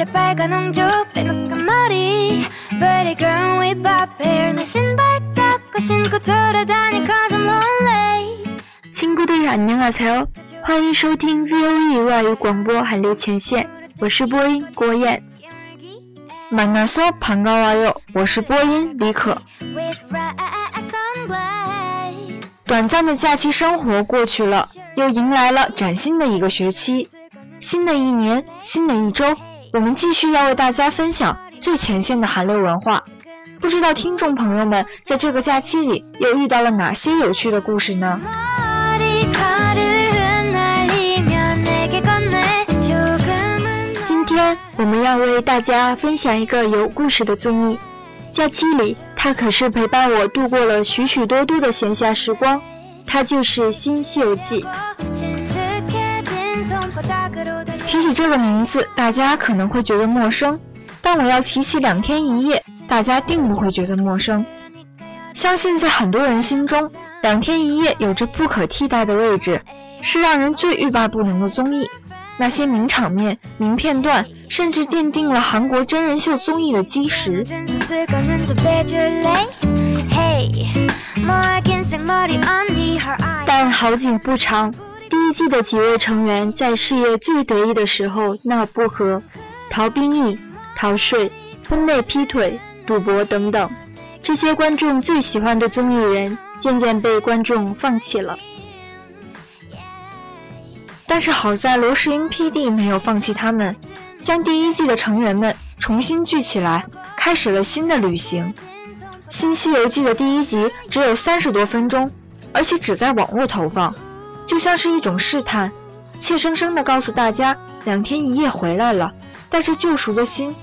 볼에 빨간 옹주 빼놓은 머리 Pretty girl with pop hair 내 신발 깎고 신고 돌아다니 cause I'm lonely 친구들 안녕하세요. 欢迎收听 VOE 外语广播韩流前线，我是播音郭燕。만나서 반가워요. 我是播音李可。 With bright sunglasses 短暂的假期生活过去了，又迎来了崭新的一个学期。新的一年，新的一周， 我们继续要为大家分享最前线的韩流文化。不知道听众朋友们在这个假期里又遇到了哪些有趣的故事呢？今天我们要为大家分享一个有故事的综艺。假期里它可是陪伴我度过了许许多多的闲暇时光。它就是新西游记。提起这个名字大家可能会觉得陌生但我要提起两天一夜大家并不会觉得陌生。相信在很多人心中两天一夜有着不可替代的位置是让人最欲罢不能的综艺。那些名场面名片段甚至奠定了韩国真人秀综艺的基石。但好景不长季的几位成员在事业最得意的时候闹不和，逃兵役、逃税、婚内劈腿、赌博等等，这些观众最喜欢的综艺人渐渐被观众放弃了。但是好在罗世英 PD 没有放弃他们，将第一季的成员们重新聚起来，开始了新的旅行。《新西游记》的第一集只有三十多分钟，而且只在网络投放，就像是一种试探，怯生生地告诉大家两天一夜回来了，带着救赎的心，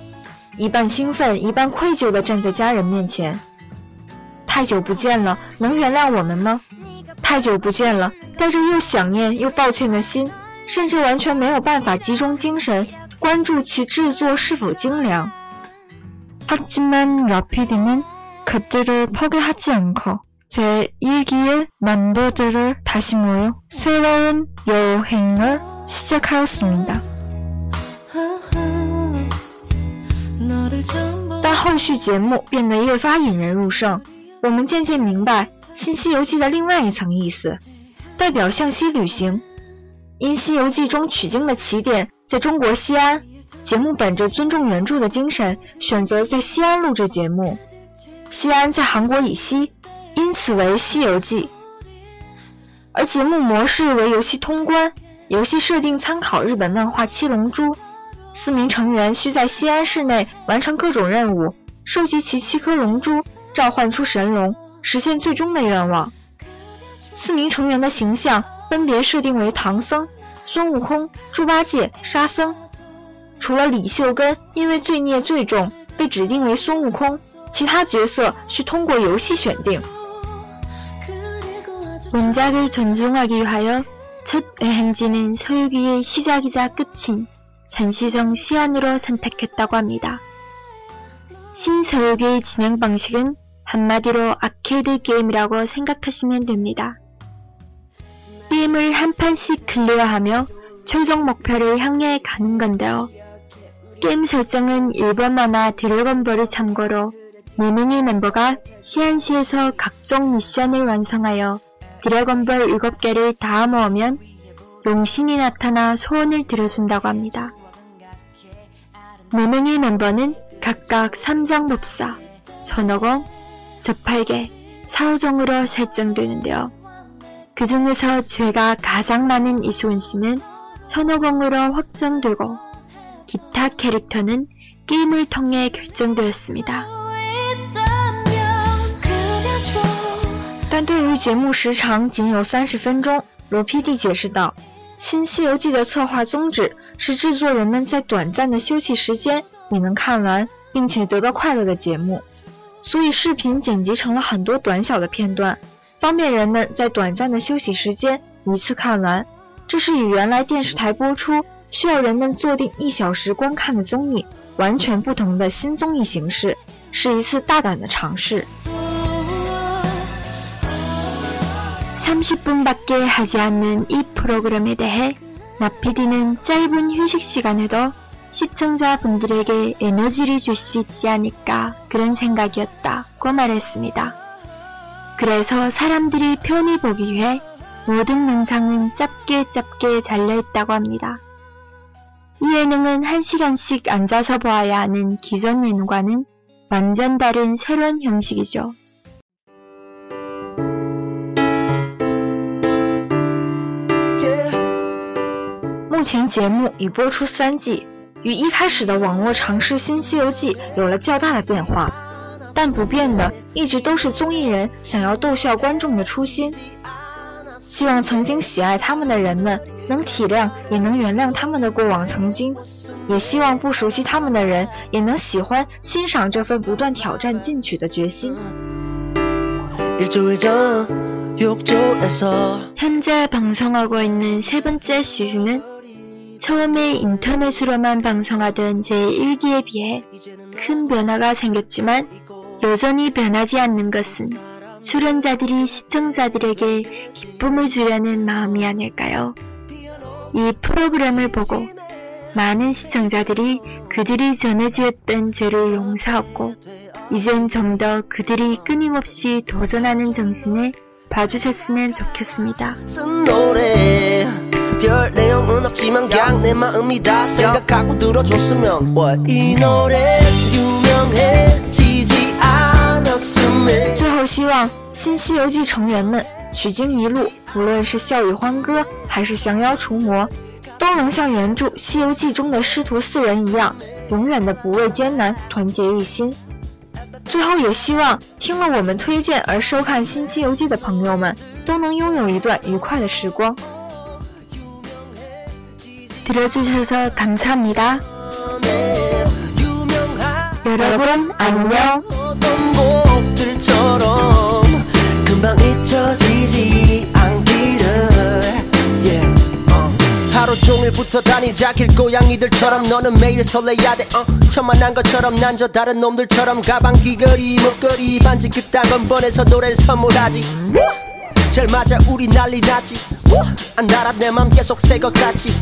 一半兴奋一半愧疚地站在家人面前。太久不见了，能原谅我们吗？太久不见了，带着又想念又抱歉的心，甚至完全没有办法集中精神关注其制作是否精良。하지만 라피디는 그들을 포기하지 않고 제1기의 멤버들을 다시 모여 새로운 여행을 시작하였습니다. 너를 좀 但后续节目变得越发引人入胜，我们渐渐明白《新西游记》的另外一层意思，代表向西旅行。因《西游记》中取经的起点在中国西安，节目本着尊重原着的精神，选择在西安录制节目。西安在韩国以西， 因此为《西游记》。而节目模式为游戏通关，游戏设定参考日本漫画《七龙珠》，四名成员需在西安市内完成各种任务，收集齐七颗龙珠，召唤出神龙，实现最终的愿望。四名成员的形象分别设定为唐僧、孙悟空、猪八戒、沙僧。除了李秀根因为罪孽最重被指定为孙悟空，其他角色需通过游戏选定。 원작을 전송하기 위하여 첫 여행지는 서유기의 시작이자 끝인 잔시성 시안으로 선택했다고 합니다. 신서유기의 진행 방식은 한마디로 아케이드 게임이라고 생각하시면 됩니다. 게임을 한 판씩 클리어하며 최종 목표를 향해 가는 건데요. 게임 설정은 일본 만화 드래곤볼을 참고로 4명의 멤버가 시안시에서 각종 미션을 완성하여 드래곤볼 7개를 다 모으면 용신이 나타나 소원을 들어준다고 합니다. 4명의 멤버는 각각 3장 법사, 선호공, 저팔계, 사후정으로 설정되는데요. 그 중에서 죄가 가장 많은 이수원 씨는 선호공으로 확정되고 기타 캐릭터는 게임을 통해 결정되었습니다. 但对于节目时长仅有三十分钟，罗 PD 解释道：“新《西游记》的策划宗旨是制作人们在短暂的休息时间也能看完，并且得到快乐的节目，所以视频剪辑成了很多短小的片段，方便人们在短暂的休息时间一次看完。这是与原来电视台播出需要人们坐定一小时观看的综艺完全不同的新综艺形式，是一次大胆的尝试。” 30분밖에 하지 않는 이 프로그램에 대해 나피디는 짧은 휴식 시간에도 시청자분들에게 에너지를 줄 수 있지 않을까 그런 생각이었다고 말했습니다. 그래서 사람들이 편히 보기 위해 모든 영상은 짧게 짧게 잘려있다고 합니다. 이 예능은 1시간씩 앉아서 보아야 하는 기존 예능과는 완전 다른 새로운 형식이죠. 目前节目已播出三季，与一开始的网络尝试《新西游记》有了较大的变化，但不变的一直都是综艺人想要逗笑观众的初心。希望曾经喜爱他们的人们能体谅，也能原谅他们的过往曾经；也希望不熟悉他们的人也能喜欢、欣赏这份不断挑战进取的决心。 욕조에서 현재 방송하고 있는 세 번째 시즌은 처음에 인터넷으로만 방송하던 제1기에 비해 큰 변화가 생겼지만 여전히 변하지 않는 것은 출연자들이 시청자들에게 기쁨을 주려는 마음이 아닐까요? 이 프로그램을 보고 많은 시청자들이 그들이 전해 지었던 죄를 용서하고 이젠 좀 더 그들이 끊임없이 도전하는 정신을 봐주셨으면 좋겠습니다. 쓴 노래 별 내용은 없지만 그냥 내 마음이다 생각하고 들어줬으면 What? 이 노래 유명해지지 않았으면 最后，希望新《西游记》成员们取经一路，无论是笑语欢歌还是降妖除魔，都能像原著《西游记》中的师徒四人一样，永远的不畏艰难，团结一心。 最后，也希望听了我们推荐而收看《新西游记》的朋友们，都能拥有一段愉快的时光。 들어주셔서 감사합니다. 유명한 여러분 안녕. 하루 종일 붙어 다니자 길고양이들처럼 너는 매일 설레야 돼 어. 천만한 것처럼 난 저 다른 놈들처럼 가방 귀걸이 목걸이 반지 그딴 건 뻔해서 노래를 선물하지. 잘 맞아 우리 난리 났지. 안 달아 내맘 계속 새것 같지.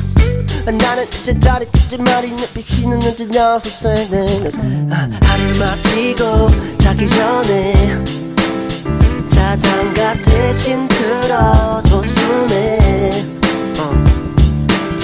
나는 이제 잘했지만이 내 빛이는 언제 나서 새는 하루 마치고 자기 전에 자장가 대신 들어줬으네 어.